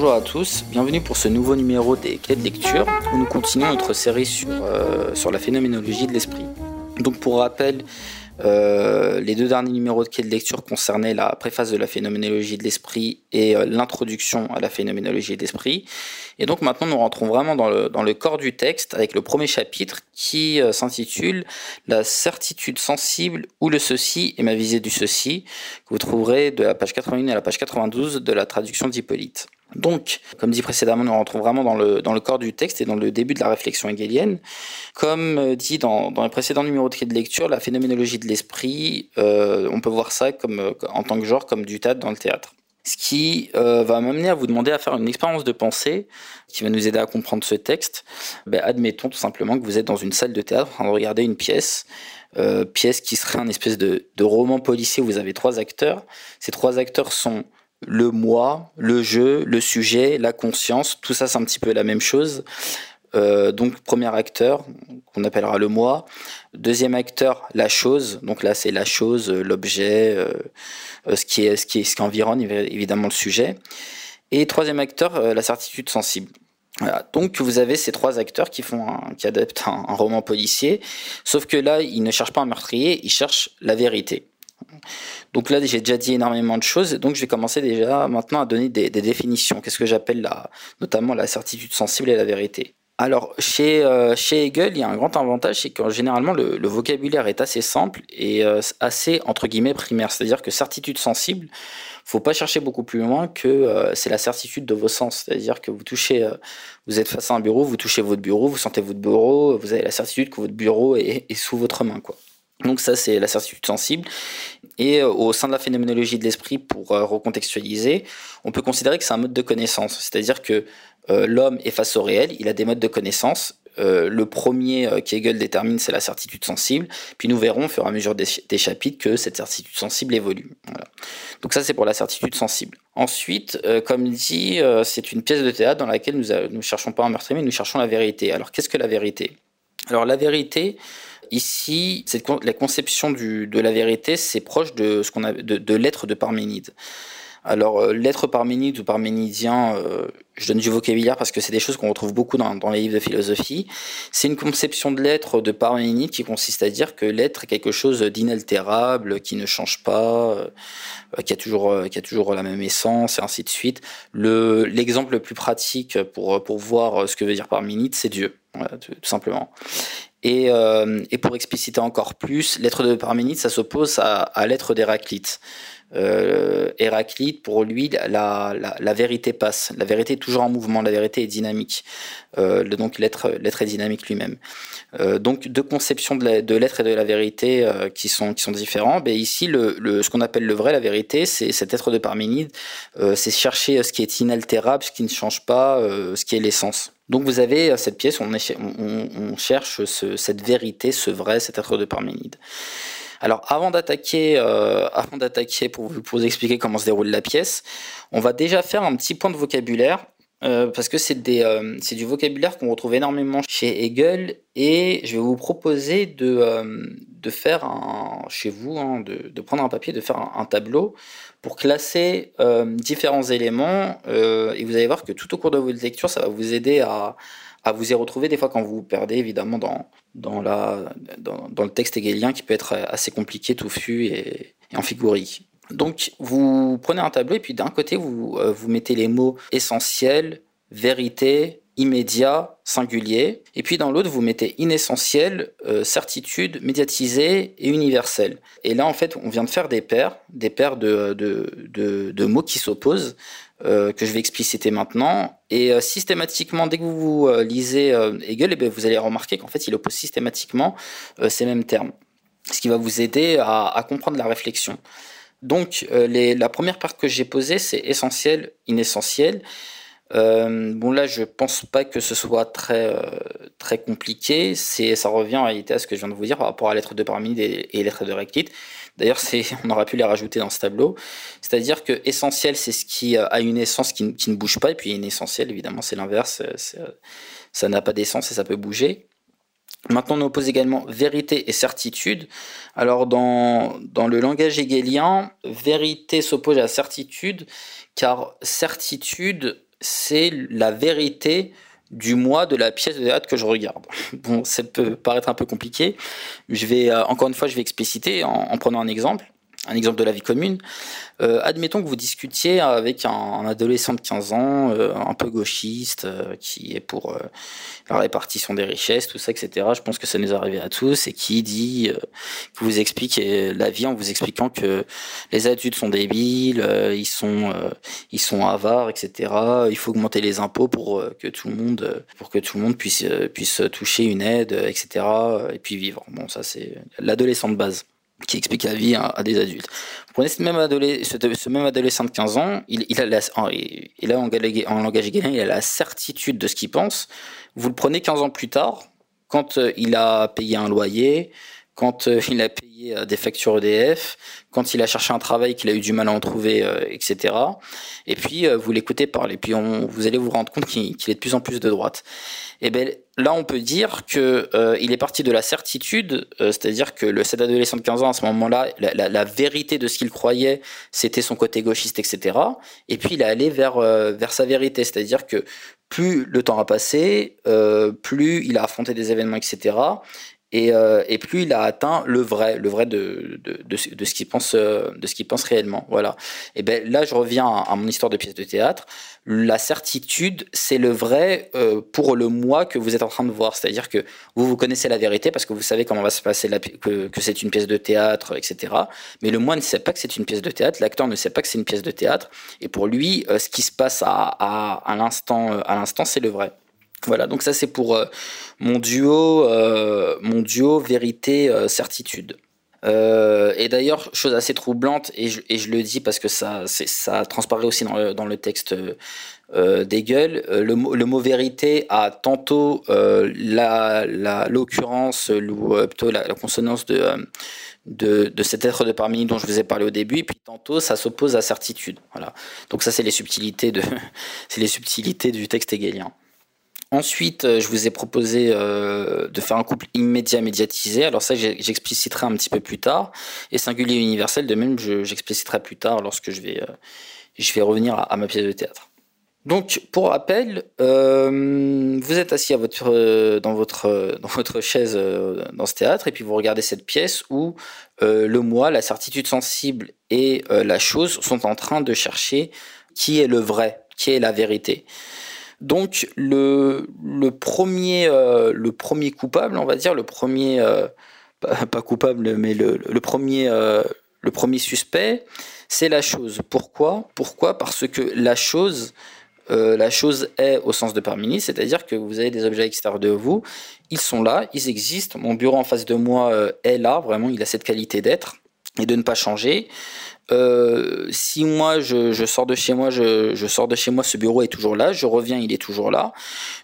Bonjour à tous, bienvenue pour ce nouveau numéro des quais de lecture où nous continuons notre série sur, euh, sur la phénoménologie de l'esprit. Donc pour rappel, euh, les deux derniers numéros de quai de lecture concernaient la préface de la phénoménologie de l'esprit et euh, l'introduction à la phénoménologie de l'esprit. Et donc maintenant, nous rentrons vraiment dans le, dans le corps du texte avec le premier chapitre qui s'intitule La certitude sensible ou le ceci et ma visée du ceci, que vous trouverez de la page 81 à la page 92 de la traduction d'Hippolyte. Donc, comme dit précédemment, nous rentrons vraiment dans le, dans le corps du texte et dans le début de la réflexion hegelienne. Comme euh, dit dans, dans les précédents numéros de de lecture, la phénoménologie de l'esprit, euh, on peut voir ça comme, euh, en tant que genre comme du théâtre dans le théâtre. Ce qui va m'amener à vous demander à faire une expérience de pensée qui va nous aider à comprendre ce texte. Ben, admettons tout simplement que vous êtes dans une salle de théâtre en train de regarder une pièce. Pièce qui serait un espèce de, de roman policier où vous avez trois acteurs. Ces trois acteurs sont le moi, le jeu, le sujet, la conscience, tout ça c'est un petit peu la même chose. Euh, donc premier acteur qu'on appellera le moi, deuxième acteur la chose, donc là c'est la chose, l'objet, euh, euh, ce qui est ce qui est ce qui environne évidemment le sujet, et troisième acteur euh, la certitude sensible. Donc vous avez ces trois acteurs qui font un, qui adaptent un roman policier, sauf que là ils ne cherchent pas un meurtrier, ils cherchent la vérité. Donc là, j'ai déjà dit énormément de choses, donc je vais commencer déjà maintenant à donner des, définitions. Qu'est-ce que j'appelle la, notamment la certitude sensible et la vérité? Alors, chez, euh, chez Hegel, il y a un grand avantage, c'est que généralement, le, vocabulaire est assez simple et euh, assez, entre guillemets, primaire. C'est-à-dire que certitude sensible, faut pas chercher beaucoup plus loin que euh, c'est la certitude de vos sens. C'est-à-dire que vous touchez, vous êtes face à un bureau, vous touchez votre bureau, vous sentez votre bureau, vous avez la certitude que votre bureau est, sous votre main. Donc ça, c'est la certitude sensible. Et euh, au sein de la phénoménologie de l'esprit, pour euh, recontextualiser, on peut considérer que c'est un mode de connaissance. C'est-à-dire que euh, l'homme est face au réel, il a des modes de connaissance. Le premier euh, qu'Hegel détermine, c'est la certitude sensible. Puis nous verrons au fur et à mesure des, chapitres que cette certitude sensible évolue. Donc ça, c'est pour la certitude sensible. Ensuite, comme dit, c'est une pièce de théâtre dans laquelle nous ne cherchons pas un meurtrier, mais nous cherchons la vérité. Alors qu'est-ce que la vérité? Alors la vérité, Ici, la conception de la vérité, c'est proche de ce qu'on a de, l'être de Parménide. Alors, euh, l'être parménide ou parménidien, euh, je donne du vocabulaire parce que c'est des choses qu'on retrouve beaucoup dans, les livres de philosophie. C'est une conception de l'être de Parménide qui consiste à dire que l'être est quelque chose d'inaltérable, qui ne change pas, euh, qui, a toujours, la même essence, et ainsi de suite. L'exemple le, plus pratique pour, voir ce que veut dire Parménide, c'est Dieu, tout simplement. Et, euh, et, pour expliciter encore plus, l'être de Parménide, ça s'oppose à, à l'être d'Héraclite. Euh, Héraclite, pour lui, la, la, la, vérité passe. La vérité est toujours en mouvement, la vérité est dynamique. Euh, donc l'être est dynamique lui-même. Euh, donc deux conceptions de l'être et de la vérité euh, qui, sont, qui sont différents. Mais ici, le, le, ce qu'on appelle le vrai, la vérité, c'est cet être de Parménide, euh, c'est chercher ce qui est inaltérable, ce qui ne change pas, euh, ce qui est l'essence. Donc vous avez cette pièce, on, cherche ce, cette vérité, ce vrai, cet être de Parménide. Alors avant d'attaquer, euh, avant d'attaquer pour, vous expliquer comment se déroule la pièce, on va déjà faire un petit point de vocabulaire euh, parce que c'est euh, du vocabulaire qu'on retrouve énormément chez Hegel et je vais vous proposer de, euh, de faire un, chez vous, hein, de, de, prendre un papier, de faire un, tableau pour classer euh, différents éléments et vous allez voir que tout au cours de votre lecture, ça va vous aider à, à vous y retrouver des fois quand vous vous perdez évidemment dans, dans, la, dans, dans le texte hegelien qui peut être assez compliqué, touffu et, et amphigorique. Donc vous prenez un tableau et puis d'un côté vous, euh, vous mettez les mots essentiel, vérité, immédiat, singulier, et puis dans l'autre vous mettez inessentiel, euh, certitude, médiatisé et universel. Et là en fait on vient de faire des paires, des paires de, de, de, mots qui s'opposent, euh, que je vais expliciter maintenant. Et euh, systématiquement, dès que vous lisez Hegel, eh bien, vous allez remarquer qu'en fait il oppose systématiquement ces mêmes termes, ce qui va vous aider à, comprendre la réflexion. Donc la première part que j'ai posée, c'est essentiel, inessentiel. Euh, bon là, je pense pas que ce soit très euh, très compliqué. C'est ça revient en réalité à ce que je viens de vous dire par rapport à lettre de Parménide et, et de Rectite. D'ailleurs, on aurait pu les rajouter dans ce tableau. C'est-à-dire que essentiel, c'est ce qui a une essence qui, qui, ne bouge pas, et puis inessentiel, évidemment, c'est l'inverse. Ça n'a pas d'essence et ça peut bouger. Maintenant, on oppose également vérité et certitude. Alors, dans, dans le langage hegelien, vérité s'oppose à certitude, car certitude c'est la vérité du mois de la pièce de théâtre que je regarde. Bon, ça peut paraître un peu compliqué. Je vais, euh, encore une fois, je vais expliciter en prenant un exemple un exemple de la vie commune. Euh, admettons que vous discutiez avec un, adolescent de 15 ans, euh, un peu gauchiste, euh, qui est pour la répartition des richesses, tout ça, etc. Je pense que ça nous arrive à tous, et qui dit, vous explique la vie en vous expliquant que les adultes sont débiles, ils sont, ils sont avares, etc. Il faut augmenter les impôts pour que tout le monde, pour que tout le monde puisse, puisse toucher une aide, etc. Et puis vivre. Bon, ça c'est l'adolescent de base qui explique la vie à, des adultes. Vous prenez ce même, ce même adolescent de 15 ans, il a en, en langage égalien, il a la certitude de ce qu'il pense. Vous le prenez 15 ans plus tard, quand euh, il a payé un loyer, quand euh, il a payé euh, des factures EDF, quand il a cherché un travail qu'il a eu du mal à en trouver, etc. Et puis vous l'écoutez parler, puis on, vous allez vous rendre compte qu'il est de plus en plus de droite. Et ben là, on peut dire que euh, il est parti de la certitude, euh, c'est-à-dire que le cet adolescent de 15 ans à ce moment-là, la, vérité de ce qu'il croyait, c'était son côté gauchiste, etc. Et puis il est allé vers euh, vers sa vérité, c'est-à-dire que plus le temps a passé, plus il a affronté des événements, etc. Et, euh, et, plus il a atteint le vrai, le vrai de, de, de, ce qu'il pense, euh, de ce qu'il pense réellement. Voilà. Et ben là, je reviens à, mon histoire de pièce de théâtre. La certitude, c'est le vrai euh, pour le moi que vous êtes en train de voir. C'est-à-dire que vous vous connaissez la vérité parce que vous savez comment va se passer que, que c'est une pièce de théâtre, etc. Mais le moi ne sait pas que c'est une pièce de théâtre. L'acteur ne sait pas que c'est une pièce de théâtre. Et pour lui, ce qui se passe à, à, à l'instant, à l'instant, c'est le vrai. Voilà, donc ça c'est pour euh, mon duo, euh, mon duo vérité euh, certitude. et d'ailleurs, chose assez troublante, et je, le dis parce que ça, ça transparaît aussi dans le, texte d'Hegel, le, le, mot vérité a tantôt l'occurrence, la, ou plutôt la, consonance de, de, de, cet être de parmi dont je vous ai parlé au début, et puis tantôt ça s'oppose à certitude. Voilà. Donc ça c'est les subtilités de, c'est les subtilités du texte hegelien. Ensuite, euh, je vous ai proposé euh, de faire un couple immédiat médiatisé. Alors ça, j'expliciterai un petit peu plus tard. Et singulier universel, de même, j'expliciterai plus tard lorsque je vais, euh, je vais revenir à, ma pièce de théâtre. Donc, pour rappel, vous êtes assis dans, votre, dans votre chaise dans ce théâtre et puis vous regardez cette pièce où le moi, la certitude sensible et la chose sont en train de chercher qui est le vrai, qui est la vérité. Donc le, premier, euh, le premier coupable, on va dire, le premier, euh, pas, coupable, mais le, premier, euh, le premier suspect, c'est la chose. Pourquoi? Pourquoi? Parce que la chose, la chose est au sens de Parménide, c'est-à-dire que vous avez des objets extérieurs de vous, ils sont là, ils existent. Mon bureau en face de moi est là, vraiment, il a cette qualité d'être et de ne pas changer. Euh, si moi je, sors de chez moi, je, sors de chez moi, ce bureau est toujours là, je reviens, il est toujours là.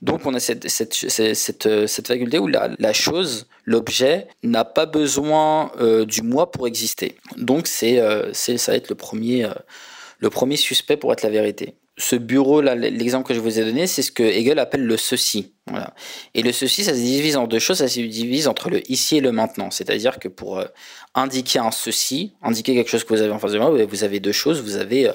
Donc on a cette, cette, cette, cette faculté où la, la chose, l'objet, n'a pas besoin euh, du moi pour exister. Donc c'est, euh, c'est ça va être le premier, euh, le premier suspect pour être la vérité ce bureau là, l'exemple que je vous ai donné, c'est ce que Hegel appelle le ceci. Et le ceci, ça se divise en deux choses, ça se divise entre le ici et le maintenant. C'est-à-dire que pour euh, indiquer un ceci, indiquer quelque chose que vous avez en face de moi, vous avez deux choses. Vous avez euh,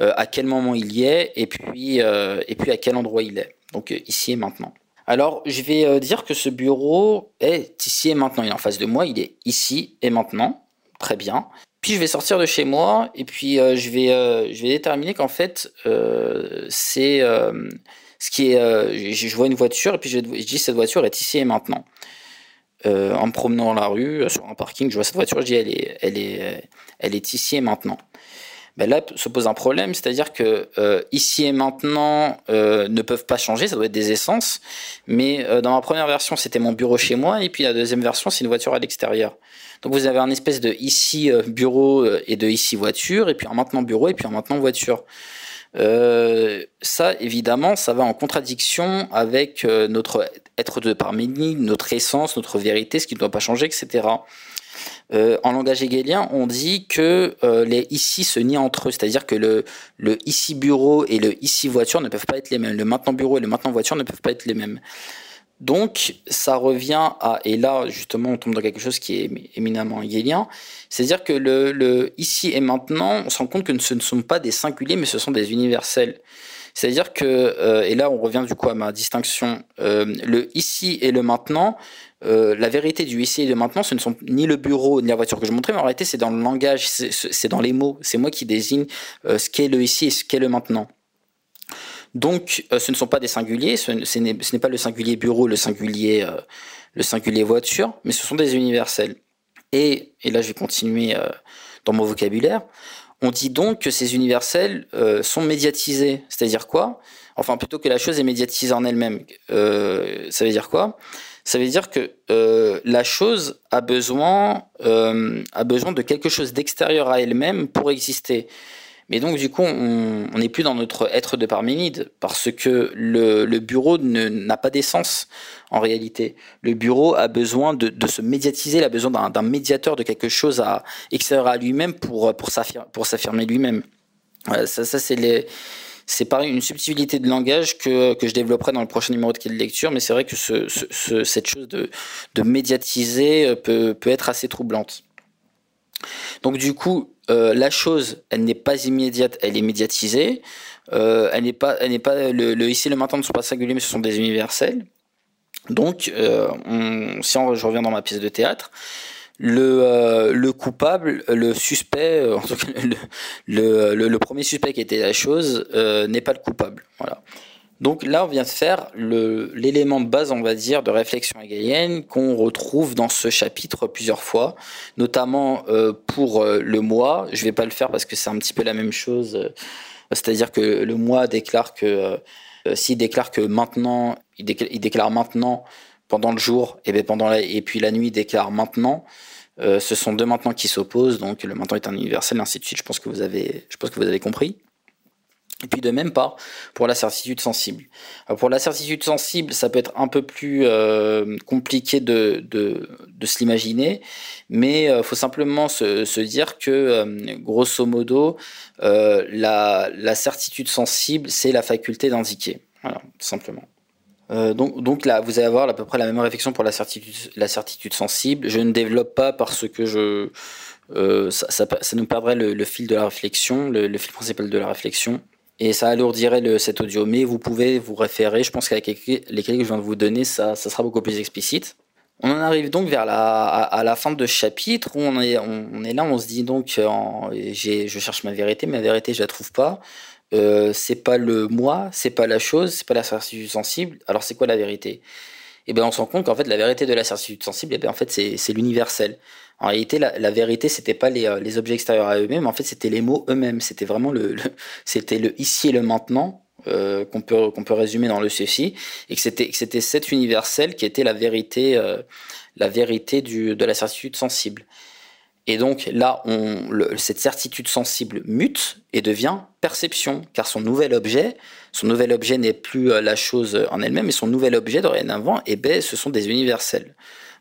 euh, à quel moment il y est et puis, et puis à quel endroit il est. Donc ici et maintenant. Alors, je vais dire que ce bureau est ici et maintenant. Il est en face de moi, il est ici et maintenant. Très bien. Puis je vais sortir de chez moi et puis euh, je, vais, euh, je vais déterminer qu'en fait, euh, c'est ce qui est. Je, vois une voiture et puis je, dis cette voiture est ici et maintenant. en me promenant dans la rue, sur un parking, je vois cette voiture, je dis elle est, elle est, elle est ici et maintenant. Ben là se pose un problème, c'est-à-dire que ici et maintenant ne peuvent pas changer, ça doit être des essences. Mais dans ma première version, c'était mon bureau chez moi, et puis la deuxième version, c'est une voiture à l'extérieur. Donc vous avez un espèce de ici euh, bureau euh, et de ici voiture, et puis un maintenant bureau et puis un maintenant voiture. Euh, ça, évidemment, ça va en contradiction avec notre être de Parménide, notre essence, notre vérité, ce qui ne doit pas changer, etc. en langage hegelien, on dit que les ici se nient entre eux, c'est-à-dire que le, le ici bureau et le ici voiture ne peuvent pas être les mêmes. Le maintenant bureau et le maintenant voiture ne peuvent pas être les mêmes. Donc, ça revient à, et là, justement, on tombe dans quelque chose qui est éminemment hegelien, c'est-à-dire que le, le, ici et maintenant, on se rend compte que ce ne sont pas des singuliers, mais ce sont des universels. C'est-à-dire que, et là on revient du coup à ma distinction, le ici et le maintenant, la vérité du ici et de maintenant, ce ne sont ni le bureau ni la voiture que je montrais, mais en réalité c'est dans le langage, c'est dans les mots, c'est moi qui désigne ce qu'est le ici et ce qu'est le maintenant. Donc, euh, ce ne sont pas des singuliers, ce, n'est pas le singulier bureau, le singulier, euh, le singulier voiture, mais ce sont des universels. Et, et là, je vais continuer euh, dans mon vocabulaire. On dit donc que ces universels sont médiatisés. C'est-à-dire quoi? Enfin, plutôt que la chose est médiatisée en elle-même. ça veut dire quoi? Ça veut dire que la chose a besoin, a besoin de quelque chose d'extérieur à elle-même pour exister. Mais donc, du coup, on n'est plus dans notre être de Parménide, parce que le, bureau n'a pas d'essence, en réalité. Le bureau a besoin de, de se médiatiser, il a besoin d'un médiateur, de quelque chose à, extérieur à lui-même pour, pour s'affirmer lui-même. ça, c'est les c'est pareil, une subtilité de langage que, que je développerai dans le prochain numéro de Quelle Lecture, mais c'est vrai que ce, ce, cette chose de, de médiatiser peut, peut être assez troublante. Donc du coup, euh, la chose, elle n'est pas immédiate, elle est médiatisée. Euh, elle n'est pas, elle n'est pas le, ici le maintenant ne sont pas singuliers, mais ce sont des universels. Donc, euh, si on, je reviens dans ma pièce de théâtre, le, le coupable, le suspect, en tout cas le, le, le, premier suspect qui était la chose, n'est pas le coupable. Voilà. Donc là, on vient de faire l'élément de base, on va dire, de réflexion hegelienne qu'on retrouve dans ce chapitre plusieurs fois, notamment euh, pour euh, le moi. Je vais pas le faire parce que c'est un petit peu la même chose. Euh, c'est-à-dire que le moi déclare que s'il déclare que maintenant, il déclare, maintenant pendant le jour, et, bien pendant et puis la nuit il déclare maintenant. ce sont deux maintenant qui s'opposent, donc le maintenant est un universel, ainsi de suite. Je pense que vous avez, je pense que vous avez compris. Et puis de même pas pour la certitude sensible. pour la certitude sensible, ça peut être un peu plus euh, compliqué de, de, de se l'imaginer, mais il euh, faut simplement se, se dire que, euh, grosso modo, la, la, certitude sensible, c'est la faculté d'indiquer. Voilà, simplement. donc, donc là, vous allez avoir à peu près la même réflexion pour la certitude, la certitude sensible. Je ne développe pas parce que je, ça, ça, nous perdrait le, fil de la réflexion, le, le fil principal de la réflexion et ça alourdirait cet audio. Mais vous pouvez vous référer, je pense qu'avec les clés que je viens de vous donner, ça, sera beaucoup plus explicite. On en arrive donc vers la, à, la fin de ce chapitre où on est, on, est là, on se dit donc, en, je cherche ma vérité, mais la vérité je la trouve pas. Euh, c'est pas le moi, c'est pas la chose, c'est pas la certitude sensible. Alors c'est quoi la vérité? Et ben on se rend compte qu'en fait la vérité de la certitude sensible, et eh ben en fait c'est l'universel. En réalité, la, la vérité, c'était pas les, euh, les, objets extérieurs à eux-mêmes, en fait, c'était les mots eux-mêmes. C'était vraiment le, c'était le ici et le maintenant euh, qu'on peut qu'on peut résumer dans le ceci, et que c'était c'était cet universel qui était la vérité, euh, la vérité du, de la certitude sensible. Et donc là, cette certitude sensible mute et devient perception, car son nouvel objet, son nouvel objet n'est plus euh, la chose en elle-même, mais son nouvel objet dorénavant, et eh ben, ce sont des universels.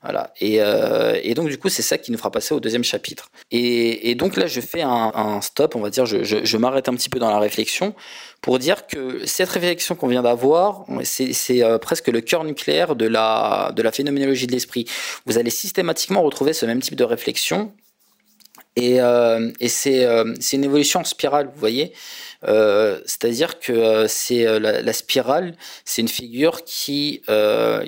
Voilà. Et, euh, et, donc du coup, c'est ça qui nous fera passer au deuxième chapitre. Et, donc là, je fais un, stop, on va dire, je m'arrête un petit peu dans la réflexion pour dire que cette réflexion qu'on vient d'avoir, c'est euh, presque le cœur nucléaire de la, de la phénoménologie de l'esprit. Vous allez systématiquement retrouver ce même type de réflexion. Et, euh, et c'est euh, une évolution en spirale, vous voyez. Euh, c'est-à-dire que euh, c'est euh, la, spirale, c'est une figure qui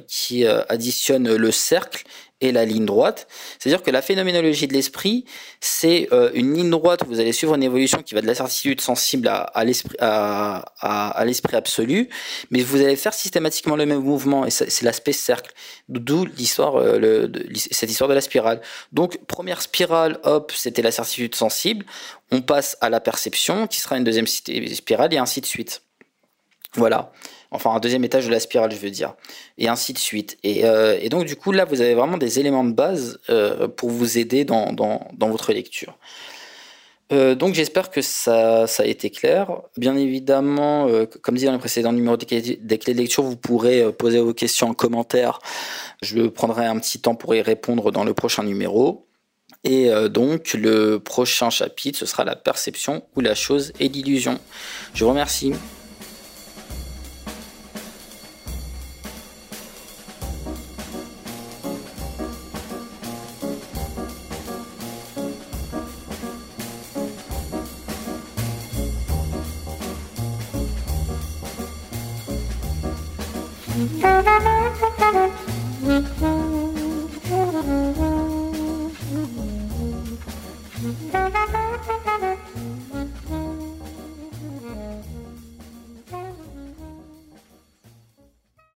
qui additionne le cercle et la ligne droite. C'est-à-dire que la phénoménologie de l'esprit, c'est une ligne droite où vous allez suivre une évolution qui va de la certitude sensible à, l'esprit à, l'esprit absolu, mais vous allez faire systématiquement le même mouvement et c'est l'aspect cercle. D'où l'histoire, le, cette histoire de la spirale. Donc première spirale, hop, c'était la certitude sensible on passe à la perception, qui sera une deuxième spirale, et ainsi de suite. Voilà. Enfin, un deuxième étage de la spirale, je veux dire. Et ainsi de suite. Et, euh, donc, du coup, là, vous avez vraiment des éléments de base euh, pour vous aider dans, votre lecture. Euh, donc j'espère que ça, a été clair. Bien évidemment, comme dit dans le précédent numéro des clés, de lecture, vous pourrez poser vos questions en commentaire. Je prendrai un petit temps pour y répondre dans le prochain numéro. Et donc le prochain chapitre, ce sera la perception où la chose est l'illusion. Je vous remercie.